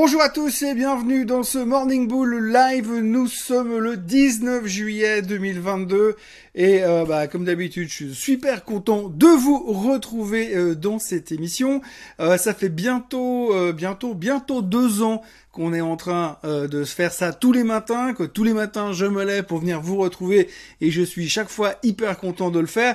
Bonjour à tous et bienvenue dans ce Morning Bull Live. Nous sommes le 19 juillet 2022 et euh, bah, comme d'habitude, je suis super content de vous retrouver euh, dans cette émission. Euh, ça fait bientôt, bientôt, bientôt deux ans qu'on est en train de se faire ça tous les matins, que tous les matins je me lève pour venir vous retrouver et je suis chaque fois hyper content de le faire.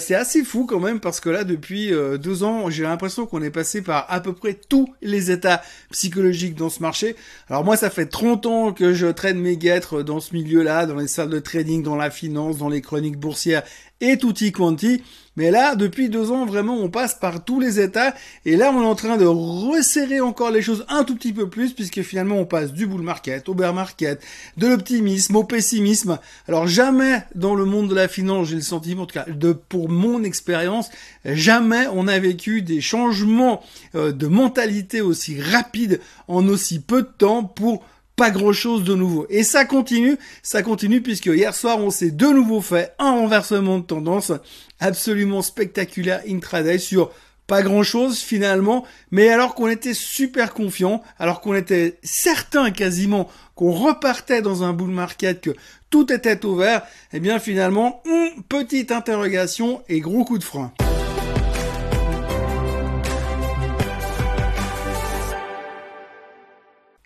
c'est assez fou quand même parce que là depuis deux ans j'ai l'impression qu'on est passé par à peu près tous les états psychologiques dans ce marché. Alors moi ça fait 30 ans que je traîne mes guêtres dans ce milieu-là, dans les salles de trading, dans la finance, dans les chroniques boursières et tutti quanti. Mais là, depuis deux ans, vraiment, on passe par tous les états. Et là, on est en train de resserrer encore les choses un tout petit peu plus, puisque finalement, on passe du bull market au bear market, de l'optimisme au pessimisme. Alors, jamais dans le monde de la finance, j'ai le sentiment, en tout cas, de, pour mon expérience, jamais on a vécu des changements euh, de mentalité aussi rapides en aussi peu de temps pour pas grand chose de nouveau. Et ça continue, ça continue puisque hier soir on s'est de nouveau fait un renversement de tendance absolument spectaculaire intraday sur pas grand chose finalement, mais alors qu'on était super confiant, alors qu'on était certain quasiment qu'on repartait dans un bull market, que tout était ouvert, eh bien finalement, petite interrogation et gros coup de frein.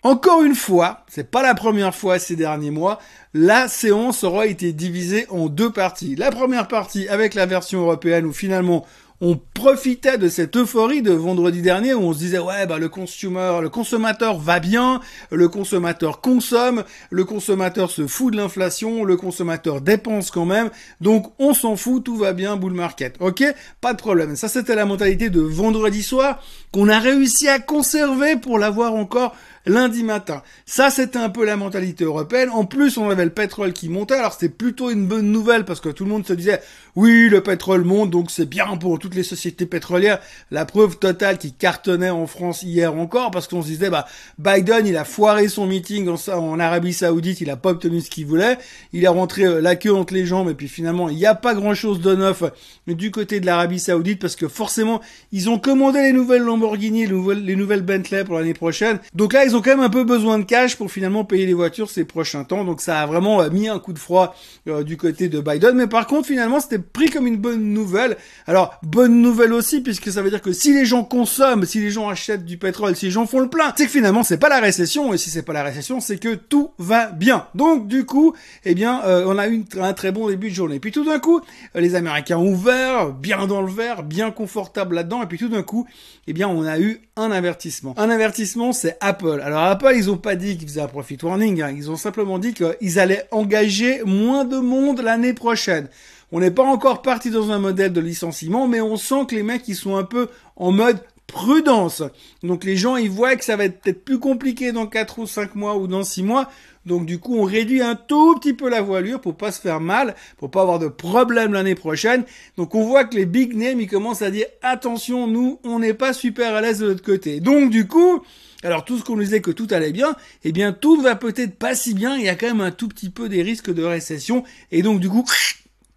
Encore une fois, c'est pas la première fois ces derniers mois, la séance aura été divisée en deux parties. La première partie avec la version européenne où finalement on profitait de cette euphorie de vendredi dernier où on se disait ouais bah le le consommateur va bien, le consommateur consomme, le consommateur se fout de l'inflation, le consommateur dépense quand même, donc on s'en fout, tout va bien, bull market. Ok, pas de problème. Ça c'était la mentalité de vendredi soir qu'on a réussi à conserver pour l'avoir encore lundi matin. Ça, c'était un peu la mentalité européenne. En plus, on avait le pétrole qui montait. Alors, c'était plutôt une bonne nouvelle parce que tout le monde se disait, oui, le pétrole monte, donc c'est bien pour toutes les sociétés pétrolières. La preuve totale qui cartonnait en France hier encore parce qu'on se disait, bah, Biden, il a foiré son meeting en, en Arabie Saoudite, il a pas obtenu ce qu'il voulait. Il est rentré euh, la queue entre les jambes et puis finalement, il n'y a pas grand chose de neuf du côté de l'Arabie Saoudite parce que forcément, ils ont commandé les nouvelles Lamborghini, les nouvelles, les nouvelles Bentley pour l'année prochaine. Donc là, ont quand même un peu besoin de cash pour finalement payer les voitures ces prochains temps. Donc ça a vraiment euh, mis un coup de froid euh, du côté de Biden. Mais par contre, finalement, c'était pris comme une bonne nouvelle. Alors, bonne nouvelle aussi, puisque ça veut dire que si les gens consomment, si les gens achètent du pétrole, si les gens font le plein, c'est que finalement, c'est pas la récession. Et si c'est pas la récession, c'est que tout va bien. Donc, du coup, eh bien, euh, on a eu un très bon début de journée. Puis tout d'un coup, les Américains ont ouvert, bien dans le vert, bien confortable là-dedans. Et puis tout d'un coup, eh bien, on a eu un avertissement. Un avertissement, c'est Apple. Alors Apple, ils ont pas dit qu'ils faisaient un profit warning. Hein. Ils ont simplement dit qu'ils allaient engager moins de monde l'année prochaine. On n'est pas encore parti dans un modèle de licenciement, mais on sent que les mecs, ils sont un peu en mode prudence. Donc les gens, ils voient que ça va être peut-être plus compliqué dans 4 ou 5 mois ou dans 6 mois. Donc du coup, on réduit un tout petit peu la voilure pour pas se faire mal, pour pas avoir de problème l'année prochaine. Donc on voit que les big names, ils commencent à dire attention, nous, on n'est pas super à l'aise de l'autre côté. Donc du coup, alors tout ce qu'on nous disait que tout allait bien, eh bien tout va peut-être pas si bien, il y a quand même un tout petit peu des risques de récession. Et donc du coup,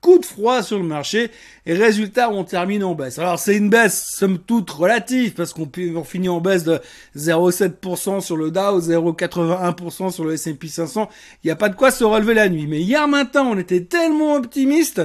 coup de froid sur le marché et résultat on termine en baisse. Alors c'est une baisse somme toute relative parce qu'on finit en baisse de 0,7% sur le Dow, 0,81% sur le S&P 500. Il n'y a pas de quoi se relever la nuit. Mais hier matin on était tellement optimiste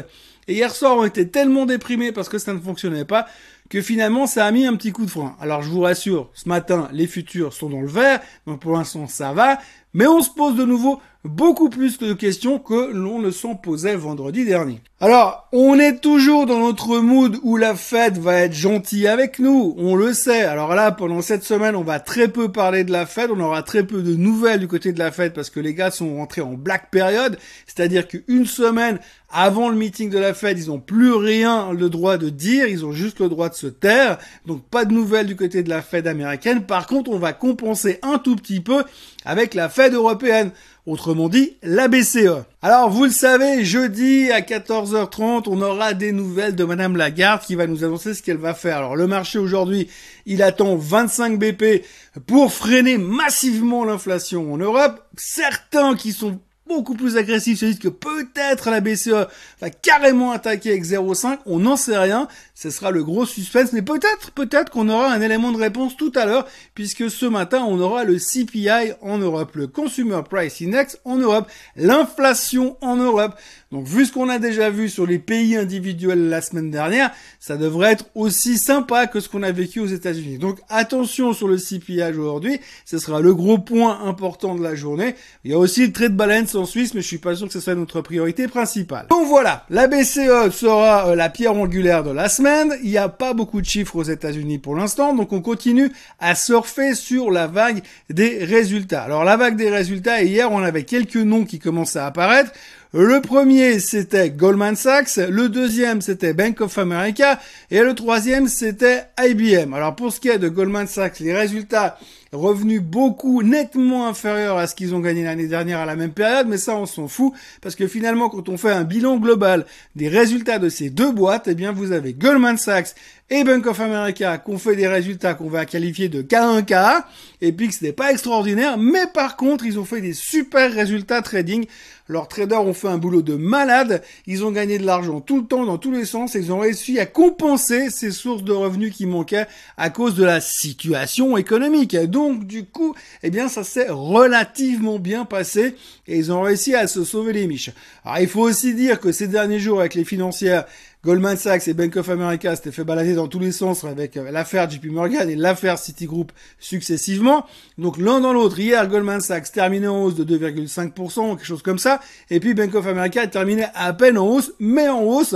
et hier soir on était tellement déprimé parce que ça ne fonctionnait pas que finalement ça a mis un petit coup de frein. Alors je vous rassure, ce matin les futurs sont dans le vert, donc pour l'instant ça va, mais on se pose de nouveau beaucoup plus de questions que l'on ne s'en posait vendredi dernier. Alors, on est toujours dans notre mood où la fête va être gentille avec nous, on le sait. Alors là, pendant cette semaine, on va très peu parler de la fête, on aura très peu de nouvelles du côté de la fête parce que les gars sont rentrés en black période, c'est-à-dire qu'une semaine avant le meeting de la Fed, ils n'ont plus rien le droit de dire, ils ont juste le droit de se taire. Donc pas de nouvelles du côté de la Fed américaine. Par contre, on va compenser un tout petit peu avec la Fed européenne. Autrement dit, la BCE. Alors, vous le savez, jeudi à 14h30, on aura des nouvelles de Madame Lagarde qui va nous annoncer ce qu'elle va faire. Alors, le marché aujourd'hui, il attend 25 BP pour freiner massivement l'inflation en Europe. Certains qui sont beaucoup plus agressifs se disent que peut-être la BCE va carrément attaquer avec 0,5. On n'en sait rien. Ce sera le gros suspense. Mais peut-être, peut-être qu'on aura un élément de réponse tout à l'heure puisque ce matin, on aura le CPI en Europe, le Consumer Price Index en Europe, l'inflation en Europe. Donc vu ce qu'on a déjà vu sur les pays individuels la semaine dernière, ça devrait être aussi sympa que ce qu'on a vécu aux États-Unis. Donc attention sur le CPI aujourd'hui, ce sera le gros point important de la journée. Il y a aussi le trade balance en Suisse, mais je suis pas sûr que ce soit notre priorité principale. Donc voilà, la BCE sera euh, la pierre angulaire de la semaine. Il n'y a pas beaucoup de chiffres aux États-Unis pour l'instant, donc on continue à surfer sur la vague des résultats. Alors la vague des résultats, hier on avait quelques noms qui commençaient à apparaître. Le premier, c'était Goldman Sachs. Le deuxième, c'était Bank of America. Et le troisième, c'était IBM. Alors, pour ce qui est de Goldman Sachs, les résultats revenus beaucoup nettement inférieurs à ce qu'ils ont gagné l'année dernière à la même période, mais ça on s'en fout parce que finalement quand on fait un bilan global des résultats de ces deux boîtes, eh bien vous avez Goldman Sachs et Bank of America qui ont fait des résultats qu'on va qualifier de K1K et puis que ce n'est pas extraordinaire, mais par contre ils ont fait des super résultats trading leurs traders ont fait un boulot de malade. Ils ont gagné de l'argent tout le temps, dans tous les sens. Et ils ont réussi à compenser ces sources de revenus qui manquaient à cause de la situation économique. Du coup, eh bien, ça s'est relativement bien passé. Et ils ont réussi à se sauver les miches. Alors, il faut aussi dire que ces derniers jours, avec les financières, Goldman Sachs et Bank of America s'étaient fait balader dans tous les sens avec euh, l'affaire JP Morgan et l'affaire Citigroup successivement. Donc l'un dans l'autre, hier Goldman Sachs terminait en hausse de 2,5%, quelque chose comme ça, et puis Bank of America terminait à peine en hausse, mais en hausse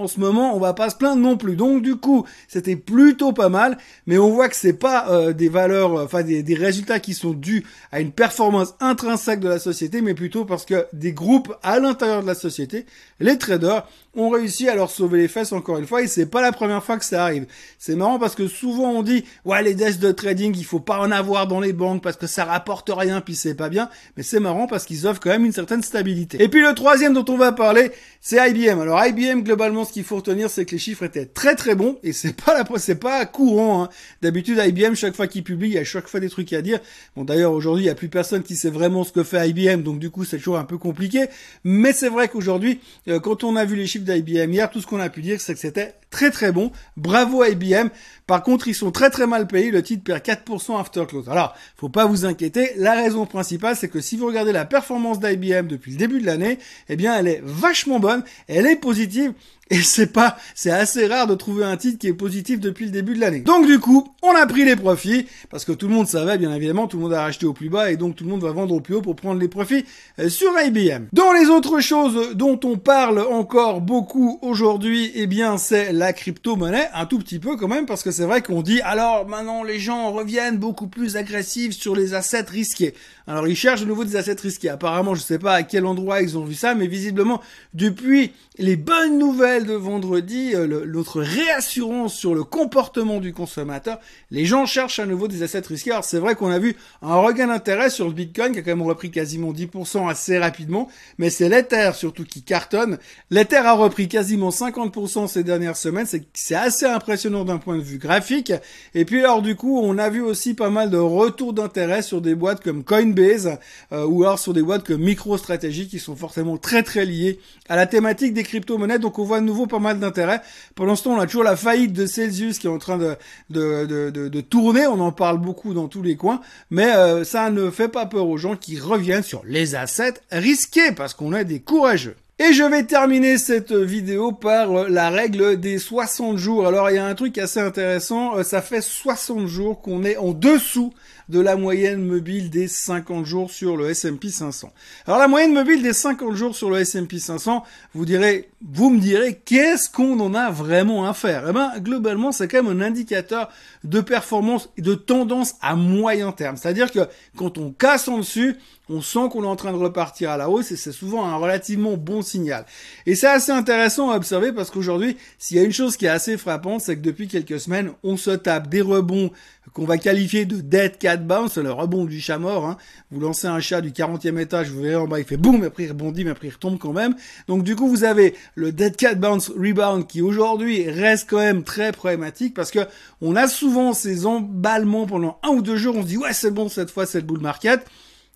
en ce moment, on va pas se plaindre non plus. Donc du coup, c'était plutôt pas mal, mais on voit que c'est pas euh, des valeurs, euh, enfin des, des, résultats qui sont dus à une performance intrinsèque de la société, mais plutôt parce que des groupes à l'intérieur de la société, les traders, ont réussi à leur sauver les fesses encore une fois, et c'est pas la première fois que ça arrive. C'est marrant parce que souvent on dit, ouais les desks de trading, il faut pas en avoir dans les banques parce que ça rapporte rien, puis c'est pas bien, mais c'est marrant parce qu'ils offrent quand même une certaine stabilité. Et puis le troisième dont on va parler, c'est IBM. Alors IBM globalement ce qu'il faut retenir, c'est que les chiffres étaient très très bons et c'est pas la, c'est pas courant. Hein. D'habitude, IBM, chaque fois qu'il publie, il y a chaque fois des trucs à dire. Bon, d'ailleurs, aujourd'hui, il y a plus personne qui sait vraiment ce que fait IBM, donc du coup, c'est toujours un peu compliqué. Mais c'est vrai qu'aujourd'hui, euh, quand on a vu les chiffres d'IBM hier, tout ce qu'on a pu dire, c'est que c'était très très bon. Bravo IBM. Par contre, ils sont très très mal payés. Le titre perd 4% after close. Alors, faut pas vous inquiéter. La raison principale, c'est que si vous regardez la performance d'IBM depuis le début de l'année, eh bien, elle est vachement bonne. Elle est positive. Et c'est pas, c'est assez rare de trouver un titre qui est positif depuis le début de l'année. Donc du coup, on a pris les profits parce que tout le monde savait, bien évidemment, tout le monde a racheté au plus bas et donc tout le monde va vendre au plus haut pour prendre les profits euh, sur IBM. Dans les autres choses dont on parle encore beaucoup aujourd'hui, eh bien, c'est la crypto-monnaie, un tout petit peu quand même, parce que c'est vrai qu'on dit, alors maintenant les gens reviennent beaucoup plus agressifs sur les assets risqués. Alors ils cherchent de nouveau des assets risqués. Apparemment, je sais pas à quel endroit ils ont vu ça, mais visiblement, depuis les bonnes nouvelles de vendredi, euh, notre réassurance sur le comportement du consommateur, les gens cherchent à nouveau des assets risqués. Alors c'est vrai qu'on a vu un regain d'intérêt sur le Bitcoin qui a quand même repris quasiment 10% assez rapidement, mais c'est l'Ether surtout qui cartonne. L'Ether a repris quasiment 50% ces dernières semaines, c'est assez impressionnant d'un point de vue graphique. Et puis alors du coup, on a vu aussi pas mal de retours d'intérêt sur des boîtes comme Coinbase euh, ou alors sur des boîtes comme MicroStrategy qui sont forcément très très liées à la thématique des crypto-monnaies. Donc on voit de nouveau pas mal d'intérêt. Pour l'instant, on a toujours la faillite de Celsius qui est en train de, tourner. On en parle beaucoup dans tous les coins, mais euh, ça ne fait pas peur aux gens qui reviennent sur les assets risqués parce qu'on a des courageux. Et je vais terminer cette vidéo par euh, la règle des 60 jours. Alors il y a un truc assez intéressant, euh, ça fait 60 jours qu'on est en dessous de la moyenne mobile des 50 jours sur le S&P 500. Alors la moyenne mobile des 50 jours sur le S&P 500, vous direz, vous me direz, qu'est-ce qu'on en a vraiment à faire? Eh ben globalement, c'est quand même un indicateur de performance et de tendance à moyen terme. C'est-à-dire que quand on casse en dessus, on sent qu'on est en train de repartir à la hausse et c'est souvent un relativement bon signal. Et c'est assez intéressant à observer parce qu'aujourd'hui, s'il y a une chose qui est assez frappante, c'est que depuis quelques semaines, on se tape des rebonds qu'on va qualifier de dead cat bounce, le rebond du chat mort. Hein. Vous lancez un chat du 40e étage, vous verrez en bas, il fait boum, après il rebondit, mais après il retombe quand même. Donc du coup, vous avez le dead cat bounce rebound qui aujourd'hui reste quand même très problématique parce que on a souvent ces emballements pendant un ou deux jours, on se dit ouais c'est bon cette fois c'est le bull market.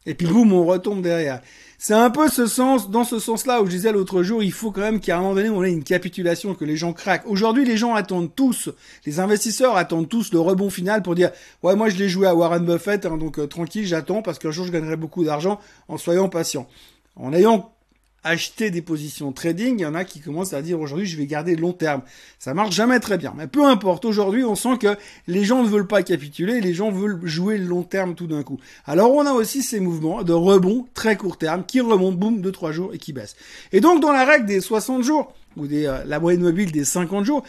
Et puis boum, on retombe derrière. C'est un peu ce sens, dans ce sens-là où je disais l'autre jour, il faut quand même qu'à un moment donné, on ait une capitulation, que les gens craquent. Aujourd'hui, les gens attendent tous, les investisseurs attendent tous le rebond final pour dire, ouais, moi je l'ai joué à Warren Buffett, hein, donc euh, tranquille, j'attends parce qu'un jour je gagnerai beaucoup d'argent en soyant patient. En ayant acheter des positions trading, il y en a qui commencent à dire aujourd'hui je vais garder long terme. Ça marche jamais très bien. Mais peu importe, aujourd'hui on sent que les gens ne veulent pas capituler, les gens veulent jouer le long terme tout d'un coup. Alors on a aussi ces mouvements de rebond très court terme qui remontent, boum, de 3 jours et qui baissent. Et donc dans la règle des 60 jours, ou des, euh, la moyenne mobile des 50 jours,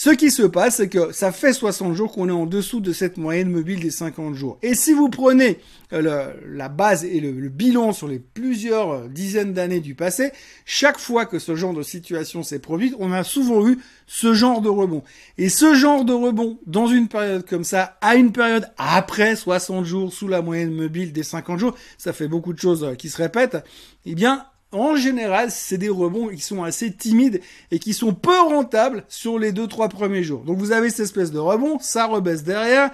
ce qui se passe, c'est que ça fait 60 jours qu'on est en dessous de cette moyenne mobile des 50 jours. Et si vous prenez euh, la base et le, bilan sur les plusieurs euh, dizaines d'années du passé, chaque fois que ce genre de situation s'est produite, on a souvent eu ce genre de rebond. Et ce genre de rebond, dans une période comme ça, à une période après 60 jours sous la moyenne mobile des 50 jours, ça fait beaucoup de choses euh, qui se répètent, eh bien, en général, c'est des rebonds qui sont assez timides et qui sont peu rentables sur les deux trois premiers jours. Donc vous avez cette espèce de rebond, ça rebaisse derrière,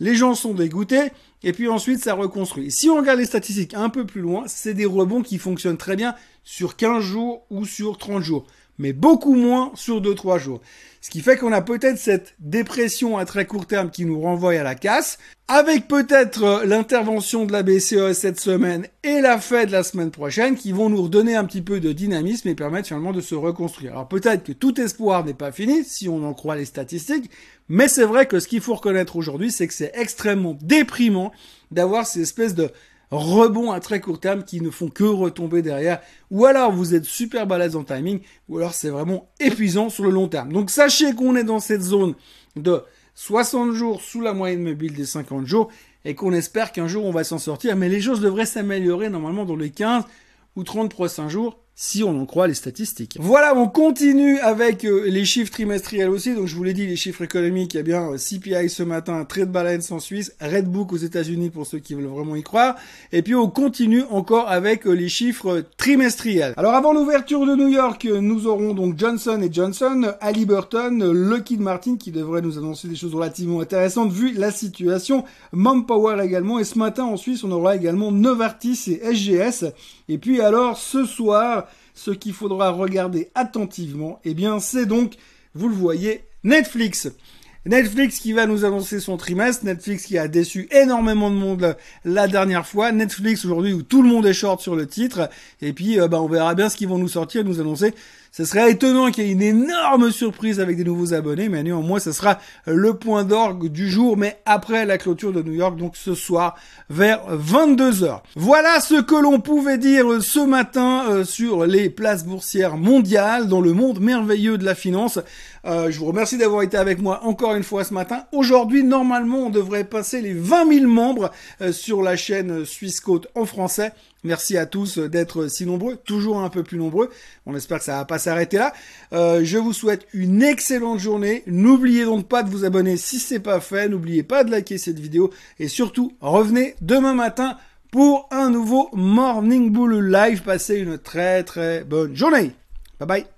les gens sont dégoûtés et puis ensuite ça reconstruit. si on regarde les statistiques un peu plus loin, c'est des rebonds qui fonctionnent très bien sur 15 jours ou sur 30 jours mais beaucoup moins sur 2-3 jours. Ce qui fait qu'on a peut-être cette dépression à très court terme qui nous renvoie à la casse, avec peut-être euh, l'intervention de la BCE cette semaine et la Fed la semaine prochaine qui vont nous redonner un petit peu de dynamisme et permettre finalement de se reconstruire. Alors peut-être que tout espoir n'est pas fini si on en croit les statistiques, mais c'est vrai que ce qu'il faut reconnaître aujourd'hui, c'est que c'est extrêmement déprimant d'avoir ces espèces de rebonds à très court terme qui ne font que retomber derrière. Ou alors vous êtes super balèze en timing, ou alors c'est vraiment épuisant sur le long terme. Donc sachez qu'on est dans cette zone de 60 jours sous la moyenne mobile des 50 jours et qu'on espère qu'un jour on va s'en sortir. Mais les choses devraient s'améliorer normalement dans les 15 ou 30 prochains jours si on en croit les statistiques. Voilà, on continue avec euh, les chiffres trimestriels aussi. Donc je vous l'ai dit, les chiffres économiques, a bien euh, CPI ce matin, Trade Balance en Suisse, Redbook aux États-Unis pour ceux qui veulent vraiment y croire. Et puis on continue encore avec euh, les chiffres trimestriels. Alors avant l'ouverture de New York, nous aurons donc Johnson et Johnson, Halliburton, Lockheed Martin qui devrait nous annoncer des choses relativement intéressantes vu la situation, Manpower également. Et ce matin en Suisse, on aura également Novartis et SGS. Et puis alors ce soir, ce qu'il faudra regarder attentivement, eh bien, c'est donc, vous le voyez, Netflix. Netflix qui va nous annoncer son trimestre, Netflix qui a déçu énormément de monde la dernière fois, Netflix aujourd'hui où tout le monde est short sur le titre, et puis euh, bah, on verra bien ce qu'ils vont nous sortir, nous annoncer ce serait étonnant qu'il y ait une énorme surprise avec des nouveaux abonnés, mais néanmoins, ce sera le point d'orgue du jour, mais après la clôture de New York, donc ce soir vers 22h. Voilà ce que l'on pouvait dire ce matin euh, sur les places boursières mondiales dans le monde merveilleux de la finance. Euh, je vous remercie d'avoir été avec moi encore une fois ce matin. Aujourd'hui, normalement, on devrait passer les 20 000 membres euh, sur la chaîne Suisse Côte en français. Merci à tous d'être si nombreux, toujours un peu plus nombreux. On espère que ça va pas s'arrêter là. Euh, je vous souhaite une excellente journée. N'oubliez donc pas de vous abonner si c'est pas fait. N'oubliez pas de liker cette vidéo et surtout revenez demain matin pour un nouveau Morning Bull Live. Passez une très très bonne journée. Bye bye.